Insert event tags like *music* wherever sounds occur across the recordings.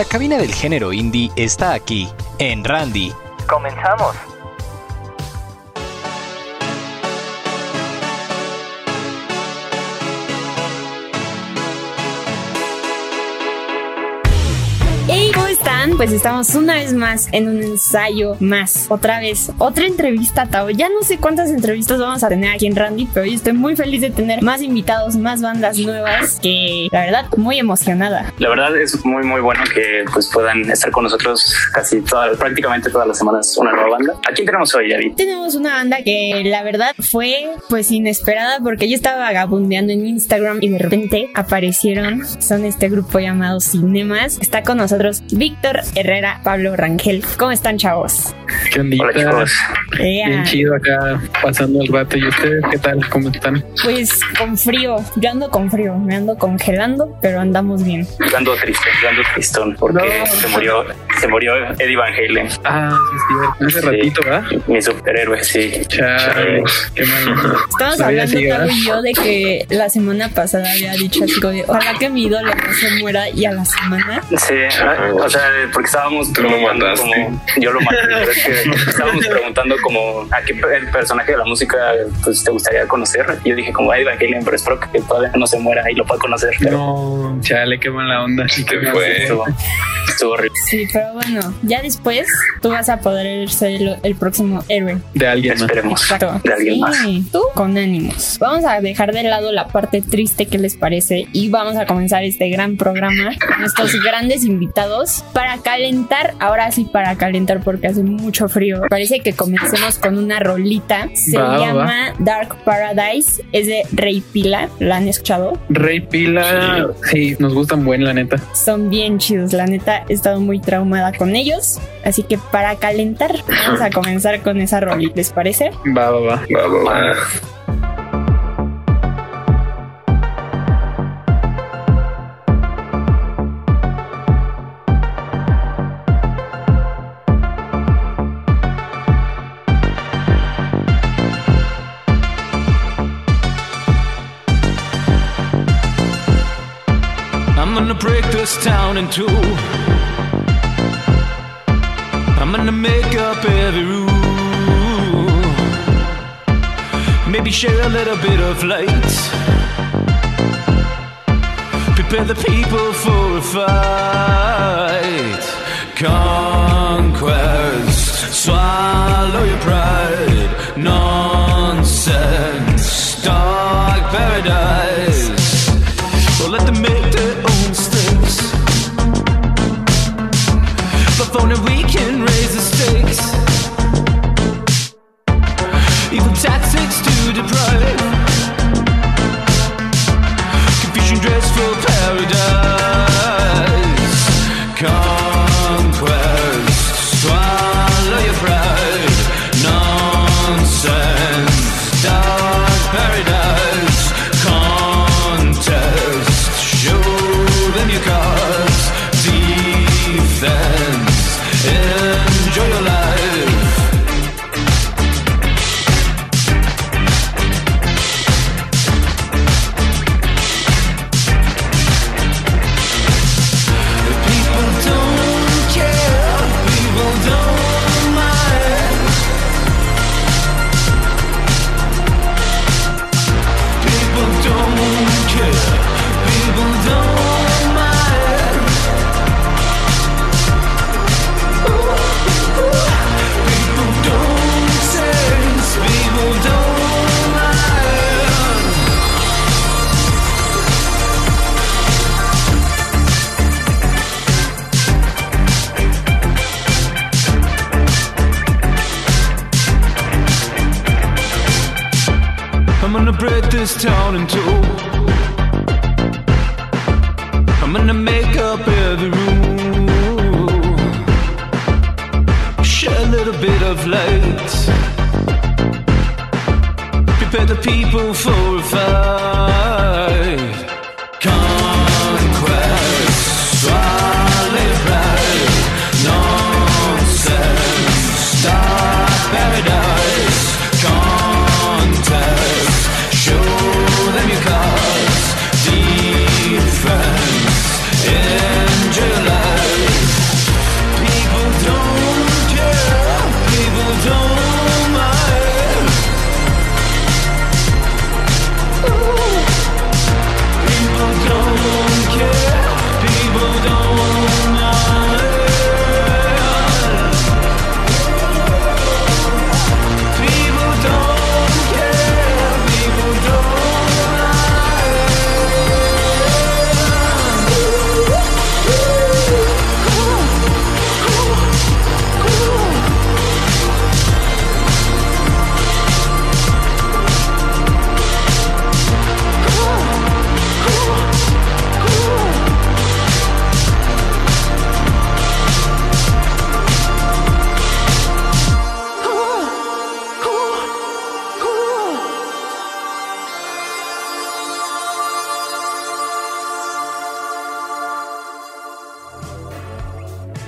La cabina del género indie está aquí, en Randy. Comenzamos. Pues estamos una vez más en un ensayo más. Otra vez, otra entrevista, Tao. Ya no sé cuántas entrevistas vamos a tener aquí en Randy, pero hoy estoy muy feliz de tener más invitados, más bandas nuevas, que la verdad, muy emocionada. La verdad es muy muy bueno que pues puedan estar con nosotros casi toda, prácticamente todas las semanas una nueva banda. ¿A quién tenemos hoy, Yavi? Tenemos una banda que la verdad fue pues inesperada porque yo estaba vagabundeando en Instagram y de repente aparecieron. Son este grupo llamado Cinemas. Está con nosotros Víctor Herrera, Pablo Rangel. ¿Cómo están, chavos? Ea. Bien chido acá pasando el rato. ¿Y ustedes qué tal? ¿Cómo están? Pues con frío, yo ando con frío, me ando congelando, pero andamos bien. Yo ando triste, yo ando tristón porque No. se murió, se murió Eddie Van Halen, Ah, sí, sí, hace Sí. ratito, ¿verdad? mi superhéroe, sí. Chale, qué mal. Estamos hablando, ¿verdad? y yo, de que la semana pasada había dicho así como de, ojalá que mi ídolo no se muera y a la semana. Sí, ah, o sea, porque estábamos Tú lo mataste. como yo lo maté, pero es que estábamos preguntando como a qué per- personaje de la música pues te gustaría conocer. Y yo dije como Eddie Van Halen, pero espero que todavía no se muera y lo pueda conocer. Pero No, chale, qué mala onda. Qué mal. fue. estuvo, estuvo horrible. Sí, pero bueno, ya después tú vas a poder ser el, el próximo héroe. De alguien más. Esperemos Exacto. de alguien más. Sí, tú con ánimos. Vamos a dejar de lado la parte triste que les parece y vamos a comenzar este gran programa con estos grandes invitados para calentar, ahora sí para calentar porque hace mucho frío. Parece que comencemos con una rolita. Se Va, va, llama Dark Paradise, es de Rey Pila, ¿la han escuchado? Rey Pila, sí, nos gustan buen, la neta. Son bien chidos, la neta he estado muy traumada con ellos, así que para calentar vamos a comenzar con esa rolita, ¿les parece? Va, va, va. Va, va, va. I'm gonna break this town in two. I'm gonna make up every rule. Maybe share a little bit of light. Prepare the people for a fight. Conquest, swallow your pride. Nonsense, dark paradise. Well, let them make their own mistakes. But for now, we can raise the stakes. Confusion dress for paradise. is town in two.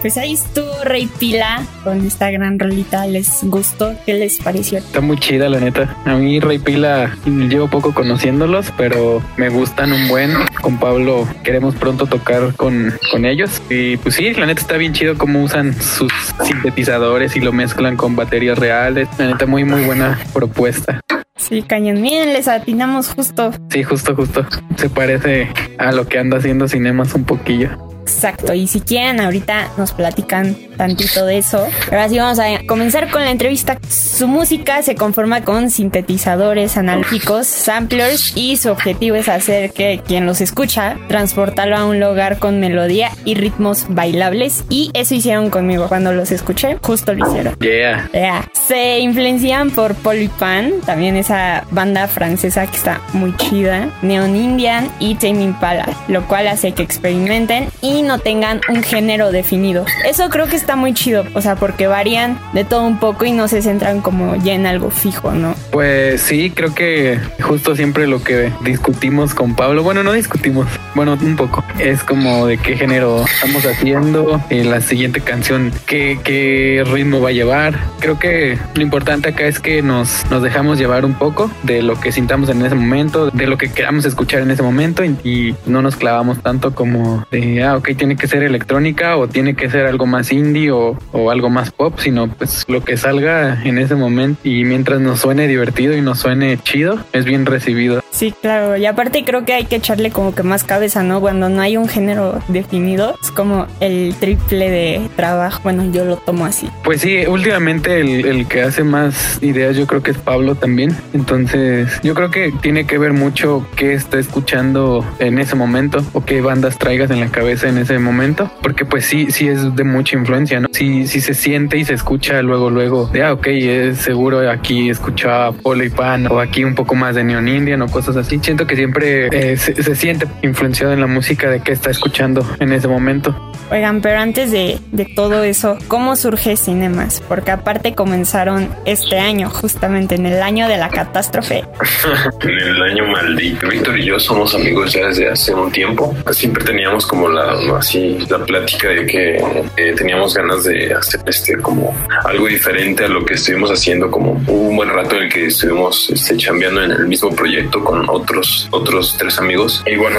Pues ahí estuvo Rey Pila con esta gran rolita. ¿Les gustó? ¿Qué les pareció? Está muy chida, la neta. A mí, Rey Pila, llevo poco conociéndolos, pero me gustan un buen. Con Pablo queremos pronto tocar con, con ellos. Y pues sí, la neta está bien chido cómo usan sus sintetizadores y lo mezclan con baterías reales. La neta, muy, muy buena propuesta. Sí, cañón. Miren, les atinamos justo. Sí, justo, justo. Se parece a lo que anda haciendo Cinemas un poquillo. Exacto, y si quieren ahorita nos platican tantito de eso. Ahora sí vamos a comenzar con la entrevista. Su música se conforma con sintetizadores analógicos, samplers y su objetivo es hacer que quien los escucha transportarlo a un lugar con melodía y ritmos bailables y eso hicieron conmigo cuando los escuché, justo lo hicieron. Yeah. Yeah. Se influencian por Polypan, también esa banda francesa que está muy chida, Neon Indian y Tame Impala, lo cual hace que experimenten y no tengan un género definido. Eso creo que está muy chido, o sea, porque varían de todo un poco y no se centran como ya en algo fijo, ¿no? Pues sí, creo que justo siempre lo que discutimos con Pablo, bueno, no discutimos, bueno, un poco, es como de qué género estamos haciendo, la siguiente canción, qué, qué ritmo va a llevar. Creo que lo importante acá es que nos, nos dejamos llevar un poco de lo que sintamos en ese momento, de lo que queramos escuchar en ese momento y, y no nos clavamos tanto como de, ah, ok, tiene que ser electrónica o tiene que ser algo más indie o, o algo más pop, sino pues lo que salga en ese momento y mientras nos suene divertido y nos suene chido, es bien recibido. Sí, claro. Y aparte creo que hay que echarle como que más cabeza, ¿no? Cuando no hay un género definido, es como el triple de trabajo. Bueno, yo lo tomo así. Pues sí, últimamente el, el que hace más ideas yo creo que es Pablo también. Entonces yo creo que tiene que ver mucho qué está escuchando en ese momento o qué bandas traigas en la cabeza en ese momento. Porque pues sí, sí es de mucha influencia, ¿no? Sí, sí se siente y se escucha luego, luego de, ah, ok, es seguro aquí escuchaba Polo y Pan o aquí un poco más de Neon Indian o cosas así. Siento que siempre eh, se, se siente influenciado en la música de que está escuchando en ese momento. Oigan, pero antes de, de todo eso, ¿cómo surge Cinemas? Porque aparte comenzaron este año, justamente en el año de la catástrofe. *laughs* en el año maldito. Víctor y yo somos amigos ya desde hace un tiempo. Siempre teníamos como la así la plática de que eh, teníamos ganas de hacer este como algo diferente a lo que estuvimos haciendo. Como hubo un buen rato en el que estuvimos este, chambeando en el mismo proyecto con otros otros tres amigos. Y bueno,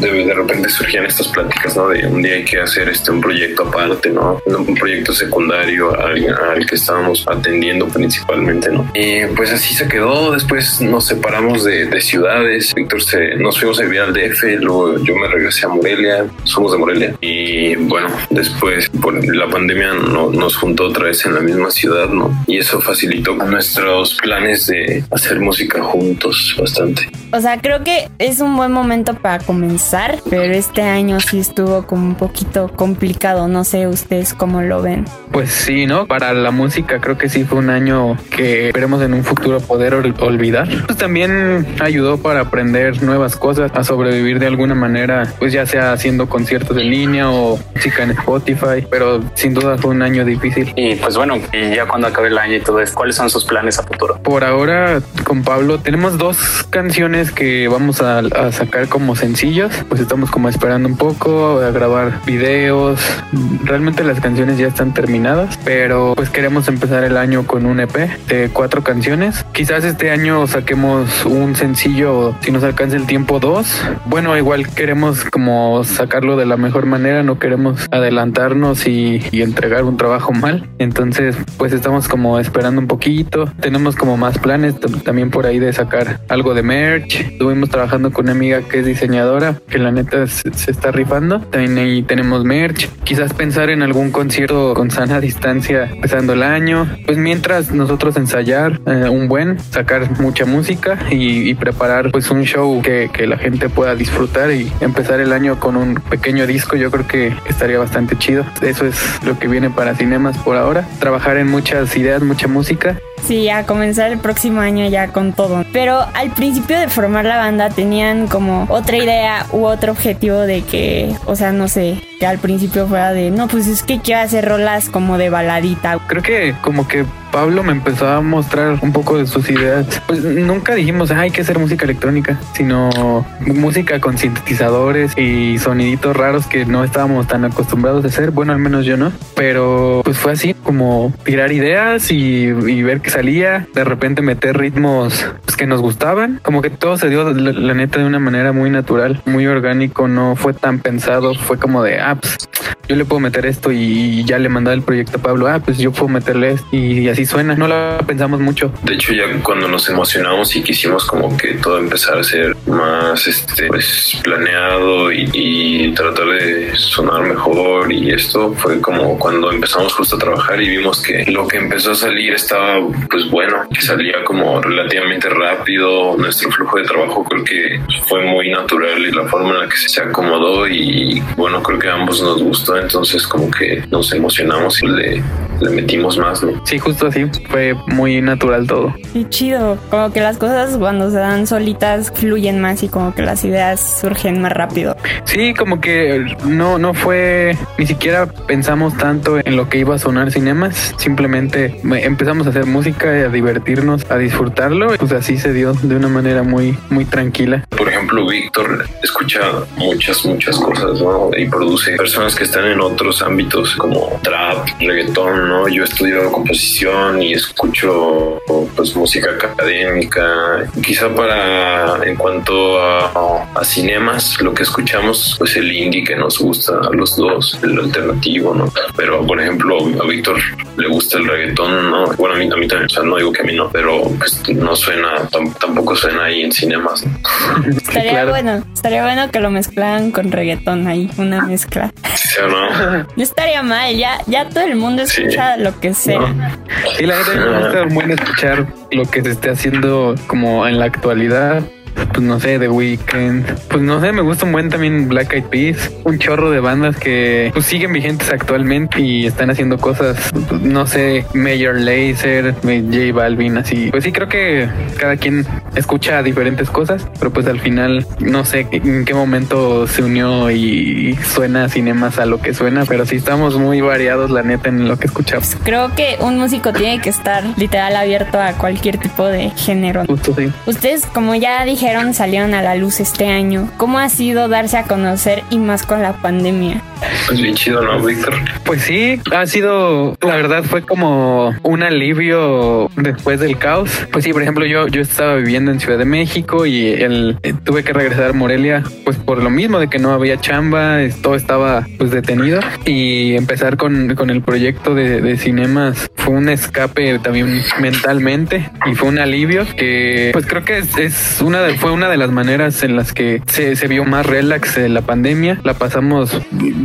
de, de repente surgían estas pláticas, ¿no? De un día hay que hacer este un proyecto aparte, ¿no? Un proyecto secundario al, al que estábamos atendiendo principalmente, ¿no? Y pues así se quedó. Después nos separamos de, de ciudades. Víctor se, nos fuimos a vivir al DF, luego yo me regresé a Morelia. Somos de Morelia. Y bueno, después por la pandemia no, nos juntó otra vez en la misma ciudad, ¿no? Y eso facilitó nuestros planes de hacer música juntos bastante. O sea, creo que es un buen momento para comenzar, pero este año sí estuvo como un poquito complicado. No sé ustedes cómo lo ven. Pues sí, ¿no? Para la música creo que sí fue un año que esperemos en un futuro poder ol- olvidar. Pues también ayudó para aprender nuevas cosas, a sobrevivir de alguna manera, pues ya sea haciendo conciertos en línea o música en Spotify, pero sin duda fue un año difícil. Y pues bueno, y ya cuando acabe el año y todo eso, ¿cuáles son sus planes a futuro? Por ahora, con Pablo, tenemos dos canciones que vamos a, a sacar como sencillos. Pues estamos como esperando un poco a grabar videos. Realmente las canciones ya están terminadas, pero pues queremos empezar el año con un EP de cuatro canciones. Quizás este año saquemos un sencillo, si nos alcanza el tiempo, dos. Bueno, igual queremos como sacarlo de la mejor manera, no queremos adelantarnos y, y entregar un trabajo mal. Entonces, pues estamos como esperando un poquito. Tenemos como más planes tam- también por ahí de sacar algo de merch. Estuvimos trabajando con una amiga que es diseñadora, que la neta se, se está rifando. También ahí tenemos merch. Quizás pensar en algún concierto con sana distancia empezando el año. Pues mientras nosotros ensayar eh, un buen, sacar mucha música y, y preparar pues un show que, que la gente pueda disfrutar y empezar el año con un pequeño disco, yo creo que estaría bastante chido. Eso es lo que viene para Cinemas por ahora. Trabajar en muchas ideas, mucha música Sí, a comenzar el próximo año ya con todo. Pero al principio de formar la banda tenían como otra idea u otro objetivo de que, o sea, no sé, que al principio fuera de, no, pues es que quiero hacer rolas como de baladita. Creo que como que Pablo me empezó a mostrar un poco de sus ideas. Pues nunca dijimos, "Ah, hay que hacer música electrónica, sino música con sintetizadores y soniditos raros que no estábamos tan acostumbrados a hacer. Bueno, al menos yo no. Pero pues fue así, como tirar ideas y, y ver que salía. De repente meter ritmos pues, que nos gustaban. Como que todo se dio, la, la neta, de una manera muy natural, muy orgánico. No fue tan pensado. Fue como de, ah, pues yo le puedo meter esto y ya le mandaba el proyecto a Pablo. Ah, pues yo puedo meterle esto y así suena. No la pensamos mucho. De hecho, ya cuando nos emocionamos y quisimos como que todo empezar a ser más este, pues, planeado y, y tratar de sonar mejor y esto fue como cuando empezamos justo a trabajar y vimos que lo que empezó a salir estaba pues bueno, que salía como relativamente rápido. Nuestro flujo de trabajo creo que fue muy natural y la forma en la que se acomodó y bueno, creo que ambos nos gustó, entonces como que nos emocionamos y le, le metimos más, ¿no? Sí, justo así. Fue muy natural todo. Qué chido. Como que las cosas cuando se dan solitas fluyen más y como que las ideas surgen más rápido. Sí, como que no, no fue, ni siquiera pensamos tanto en lo que iba a sonar cinemas, simplemente me- empezamos a hacer música, a divertirnos, a disfrutarlo, pues así se dio de una manera muy, muy tranquila. Por ejemplo, Víctor escucha muchas, muchas cosas, ¿no? Y produce personas que están en otros ámbitos como trap, reggaetón, ¿no? Yo estudio composición y escucho pues música académica. Quizá para, en cuanto a, a cinemas, lo que escuchamos, pues el indie que nos gusta a los dos, el alternativo, ¿no? Pero, por ejemplo, a Víctor le gusta el reggaetón, ¿no? Bueno, a mí, a mí también, o sea, no digo que a mí no, pero pues no suena, tam- tampoco suena ahí en cinemas, ¿no? *laughs* Estaría claro. bueno, estaría bueno que lo mezclaran con reggaetón ahí, una mezcla. ¿Sí o no? *laughs* No estaría mal, ya, ya todo el mundo Sí. escucha lo que sea. Y la verdad me gusta muy escuchar lo que se esté haciendo como en la actualidad. Pues no sé, The Weeknd. Pues no sé, me gusta un buen también Black Eyed Peas. Un chorro de bandas que pues siguen vigentes actualmente y están haciendo cosas, pues, no sé, Major Lazer, J Balvin, así. Pues sí, creo que cada quien escucha diferentes cosas, pero pues al final no sé en qué momento se unió y suena cinemas a lo que suena, pero sí estamos muy variados, la neta, en lo que escuchamos. Creo que un músico tiene que estar literal abierto a cualquier tipo de género. Justo sí. Ustedes, como ya salieron a la luz este año. ¿Cómo ha sido darse a conocer y más con la pandemia? Pues bien chido, ¿no, Víctor? Pues sí, ha sido, la verdad fue como un alivio después del caos. Pues sí, por ejemplo, yo, yo estaba viviendo en Ciudad de México y el, eh, tuve que regresar a Morelia, pues por lo mismo de que no había chamba, todo estaba pues detenido y empezar con, con el proyecto de, de cinemas fue un escape también mentalmente y fue un alivio que pues creo que es, es una de, fue una de las maneras en las que se, se vio más relax en la pandemia. La pasamos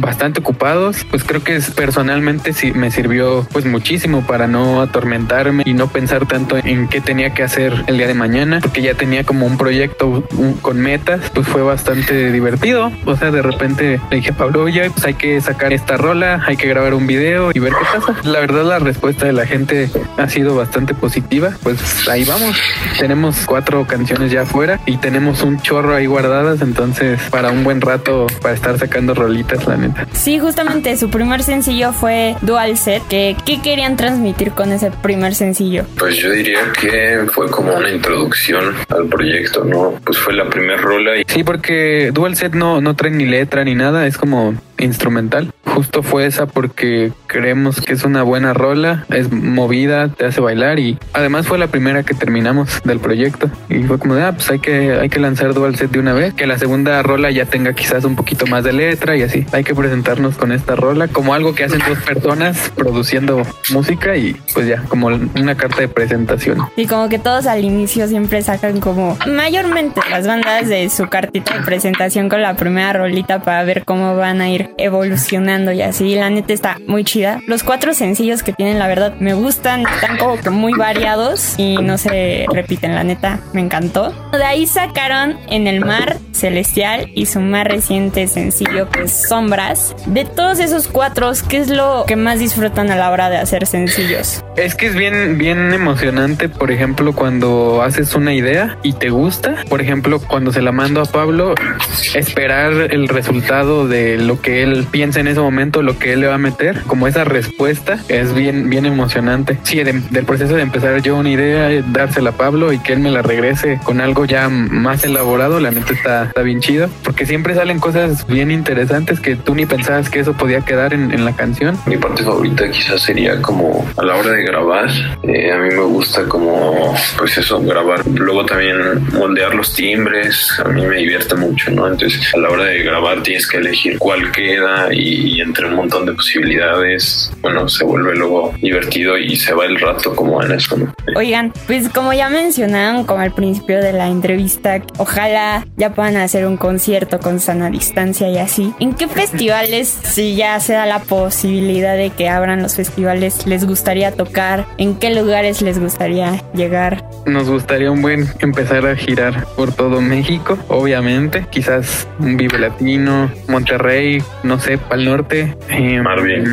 bastante ocupados, pues creo que es- personalmente sí me sirvió pues muchísimo para no atormentarme y no pensar tanto en qué tenía que hacer el día de mañana, porque ya tenía como un proyecto con metas, pues fue bastante divertido. O sea, de repente le dije Pablo, oye, pues hay que sacar esta rola, hay que grabar un video y ver qué pasa. La verdad la respuesta de la gente ha sido bastante positiva, pues ahí vamos. Tenemos cuatro canciones ya afuera y tenemos un chorro ahí guardadas, entonces para un buen rato para estar sacando rolitas, la neta. Sí, justamente su primer sencillo fue Dual Set. Que, ¿Qué querían transmitir con ese primer sencillo? Pues yo diría que fue como una introducción al proyecto, ¿no? Pues fue la primera rola y Sí, porque Dual Set no, no trae ni letra ni nada, es como instrumental. Justo fue esa porque creemos que es una buena rola, es movida, te hace bailar y además fue la primera que terminamos del proyecto y fue como de, ah, pues hay que, hay que lanzar Dual Set de una vez, que la segunda rola ya tenga quizás un poquito más de letra y así. Hay que presentarnos con esta rola como algo que hacen dos personas produciendo música y pues ya, como una carta de presentación. Y como que todos al inicio siempre sacan como mayormente las bandas de su cartita de presentación con la primera rolita para ver cómo van a ir evolucionando y así. La neta está muy chida. Los cuatro sencillos que tienen, la verdad, me gustan. Están como que muy variados y no se repiten. La neta, me encantó. De ahí sacaron En el Mar, Celestial y su más reciente sencillo, que es Sombras. De todos esos cuatro, ¿qué es lo que más disfrutan a la hora de hacer sencillos? Es que es bien, bien emocionante, por ejemplo, cuando haces una idea y te gusta. Por ejemplo, cuando se la mando a Pablo, esperar el resultado de lo que él piensa en ese momento, lo que él le va a meter, como esa respuesta, es bien, bien emocionante. Sí, de- del proceso de empezar yo una idea, eh, dársela a Pablo y que él me la regrese con algo ya más elaborado, la neta está, está bien chido, porque siempre salen cosas bien interesantes que tú ni pensabas que eso podía quedar en, en la canción. mi parte favorita quizás sería como a la hora de grabar. Eh, a mí me gusta como, pues eso, grabar. Luego también moldear los timbres. A mí me divierte mucho, ¿no? Entonces a la hora de grabar tienes que elegir cuál queda y, y entre un montón de posibilidades, bueno, se vuelve luego divertido y se va el rato como en eso, ¿no? Oigan, pues como ya mencionaron como al principio de la entrevista, ojalá ya puedan hacer un concierto con sana distancia y así. ¿En qué festivales, *laughs* si ya se da la posibilidad de que abran los festivales, les gustaría tocar? ¿En qué lugares les gustaría llegar? Nos gustaría un buen empezar a girar por todo México, obviamente. Quizás un Vive Latino, Monterrey, no sé, Pal Norte. eh, Marvin.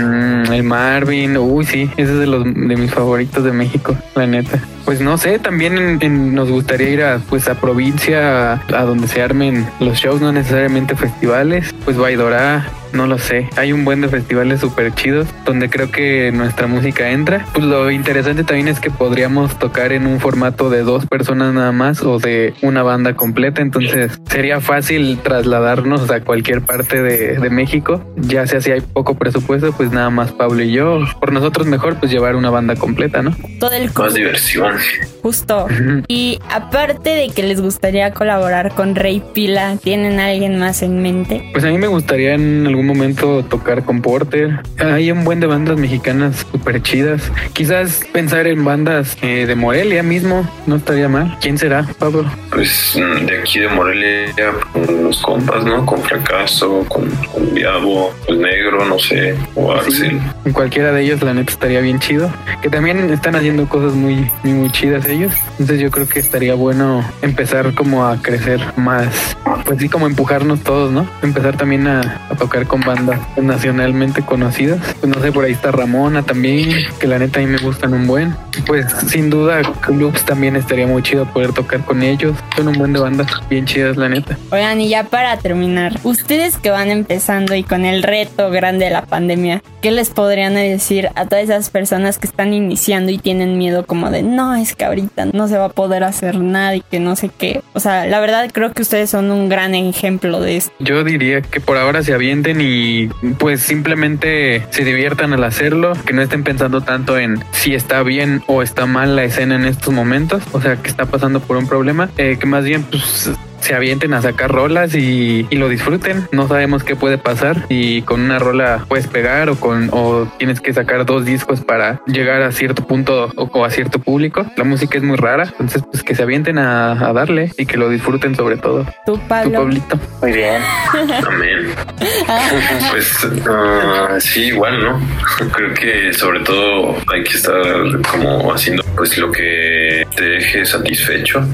mm, el Marvin, uy, sí, ese es de los de mis favoritos de México, la neta. Pues no sé, también en- en- nos gustaría ir a pues a provincia, a, a donde se armen los shows, no necesariamente festivales, pues Baidorá, no lo sé. Hay un buen de festivales súper chidos donde creo que nuestra música entra. Pues lo interesante también es que podríamos tocar en un formato de dos personas nada más o de una banda completa. Entonces sería fácil trasladarnos a cualquier parte de, de México. Ya sea si hay poco presupuesto, pues nada más Pablo y yo. Por nosotros mejor pues llevar una banda completa, ¿no? Todo el Más diversión. justo. Y aparte de que les gustaría colaborar con Rey Pila, ¿tienen a alguien más en mente? Pues a mí me gustaría en algún momento tocar con Porter. Hay un buen de bandas mexicanas súper chidas. Quizás pensar en bandas eh, de Morelia mismo no estaría mal. ¿Quién será, Pablo? Pues mm, de aquí de Morelia, con los compas, ¿no? Con Fracaso, con, con Diabo, el Negro, no sé, o Axel. En cualquiera de ellos, la neta, estaría bien chido. Que también están haciendo cosas muy, muy, muy chidas ellos. Entonces yo creo que estaría bueno empezar como a crecer más. Pues sí, como empujarnos todos, ¿no? Empezar también a, a tocar con bandas nacionalmente conocidas. Pues no sé, por ahí está Ramona también, que la neta a mí me gustan un buen. Pues sin duda, Clubs también estaría muy chido poder tocar con ellos. Son un buen de bandas bien chidas, la neta. Oigan, y ya para terminar, ustedes que van empezando y con el reto grande de la pandemia, ¿qué les podrían decir a todas esas personas que están iniciando y tienen miedo como de, no, es que ahorita no se va a poder hacer nada y que no sé qué? O sea, la verdad creo que ustedes son un gran ejemplo de esto. Yo diría que por ahora se avienten y pues simplemente se diviertan al hacerlo, que no estén pensando tanto en si está bien o está mal la escena en estos momentos, o sea, que está pasando por un problema, eh, que más bien pues se avienten a sacar rolas y, y lo disfruten. No sabemos qué puede pasar y con una rola puedes pegar o con o tienes que sacar dos discos para llegar a cierto punto o, o a cierto público. La música es muy rara, entonces pues que se avienten a, a darle y que lo disfruten sobre todo. Tu Pablo. Pablito. Muy bien. *laughs* Amén. *laughs* Pues ah, sí, igual, ¿no? *laughs* Creo que sobre todo hay que estar como haciendo pues lo que te deje satisfecho.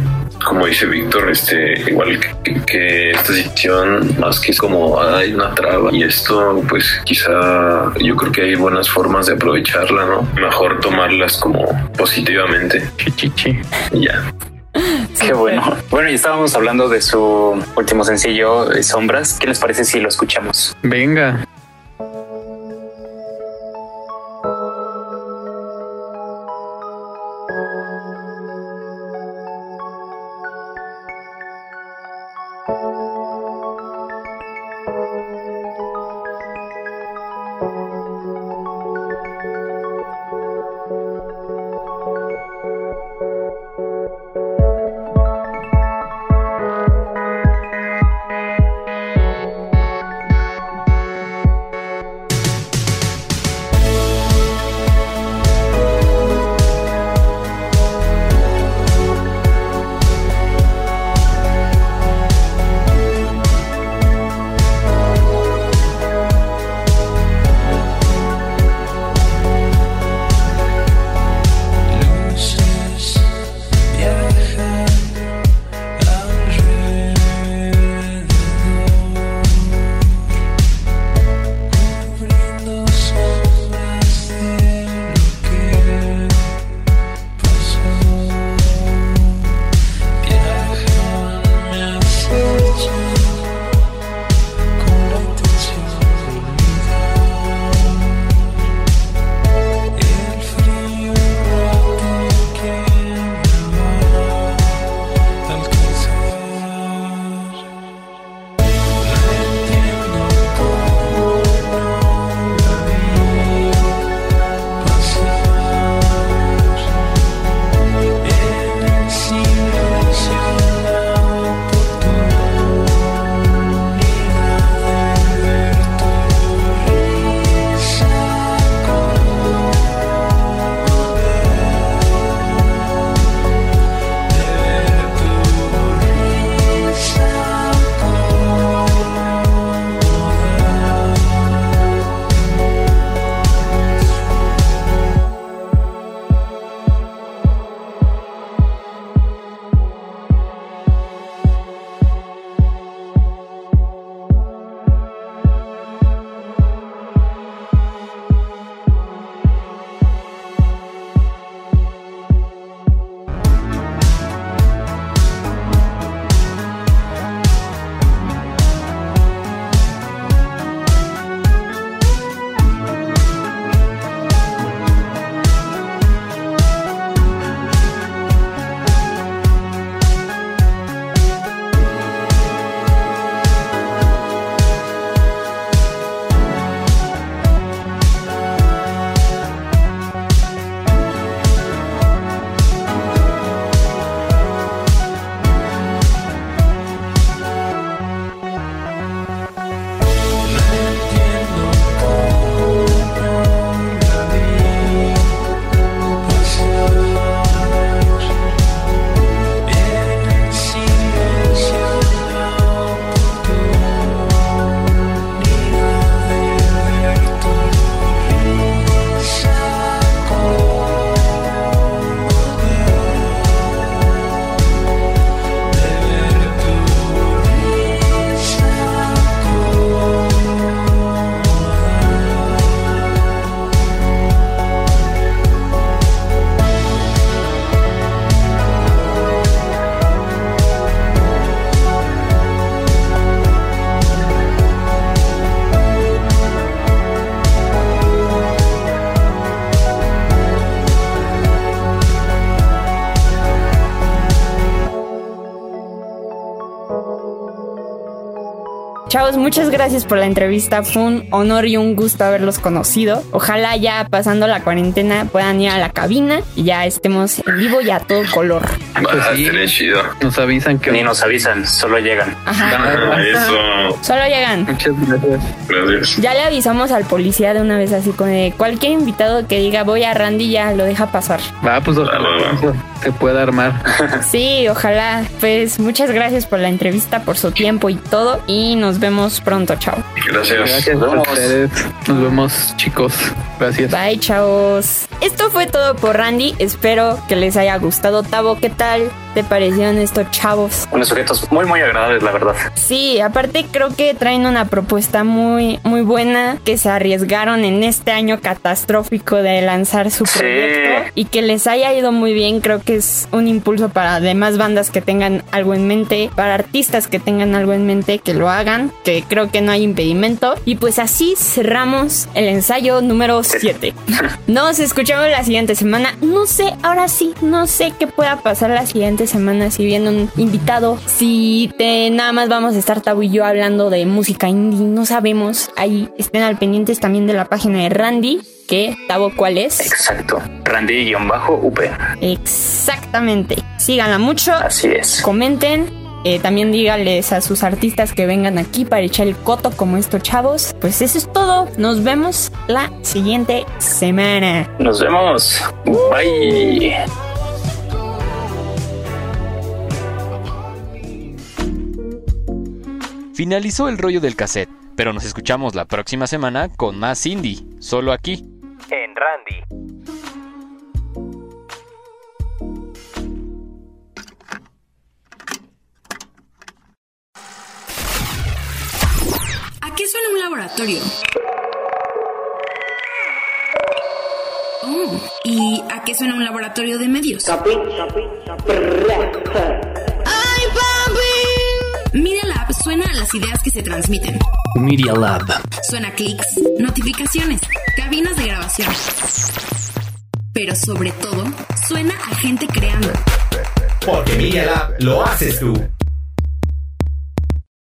Como dice Víctor, este, igual que, que esta situación, más que es como hay una traba y esto, pues quizá yo creo que hay buenas formas de aprovecharla, ¿no? Mejor tomarlas como positivamente Chichichi. y ya. Qué bueno. Bueno, y estábamos hablando de su último sencillo, eh, Sombras. ¿Qué les parece si lo escuchamos? Venga. Chavos, muchas gracias por la entrevista. Fue un honor y un gusto haberlos conocido. Ojalá ya pasando la cuarentena puedan ir a la cabina y ya estemos en vivo y a todo color. Pues Ah, sí. estaría chido. Nos avisan que Ni nos avisan, solo llegan. Ajá. Ah, eso. Solo llegan. Muchas gracias. Gracias. Ya le avisamos al policía de una vez así con de cualquier invitado que diga voy a Randy ya lo deja pasar. Va, pues ojalá Va, va, va. eso se pueda armar. *laughs* Sí, ojalá. Pues muchas gracias por la entrevista, por su tiempo y todo. Y nos vemos pronto, chao. Gracias. Gracias a ustedes. Nos vemos, chicos. Gracias. Bye, chavos. Esto fue todo por Randy. Espero que les haya gustado. Tavo, ¿qué tal te parecieron estos chavos? Unos sujetos muy, muy agradables, la verdad. Sí, aparte creo que traen una propuesta muy, muy buena, que se arriesgaron en este año catastrófico de lanzar su Sí. proyecto y que les haya ido muy bien. Creo que es un impulso para demás bandas que tengan algo en mente, para artistas que tengan algo en mente, que lo hagan, que creo que no hay impedimento. Y pues así cerramos el ensayo número 7. *laughs* Nos escuchamos la siguiente semana. No sé, ahora sí, no sé qué pueda pasar la siguiente semana si viene un invitado. Si te, nada más vamos a estar Tabo y yo hablando de música indie, no sabemos. Ahí estén al pendientes también de la página de Randy. Que, Tabo, ¿cuál es? Exacto. Randy-UP. Exactamente. Síganla mucho. Así es. Comenten. Eh, también díganles a sus artistas que vengan aquí para echar el coto como estos chavos. Pues eso es todo. Nos vemos la siguiente semana. Nos vemos. Bye. Finalizó el rollo del cassette, pero nos escuchamos la próxima semana con más indie, solo aquí. En Randy. ¿A qué suena un laboratorio? Oh, ¿y a qué suena un laboratorio de medios? ¡Ay, papi! Media Lab suena a las ideas que se transmiten. Media Lab. Suena a clics, notificaciones, cabinas de grabación. Pero sobre todo, suena a gente creando. Porque Media Lab lo haces tú.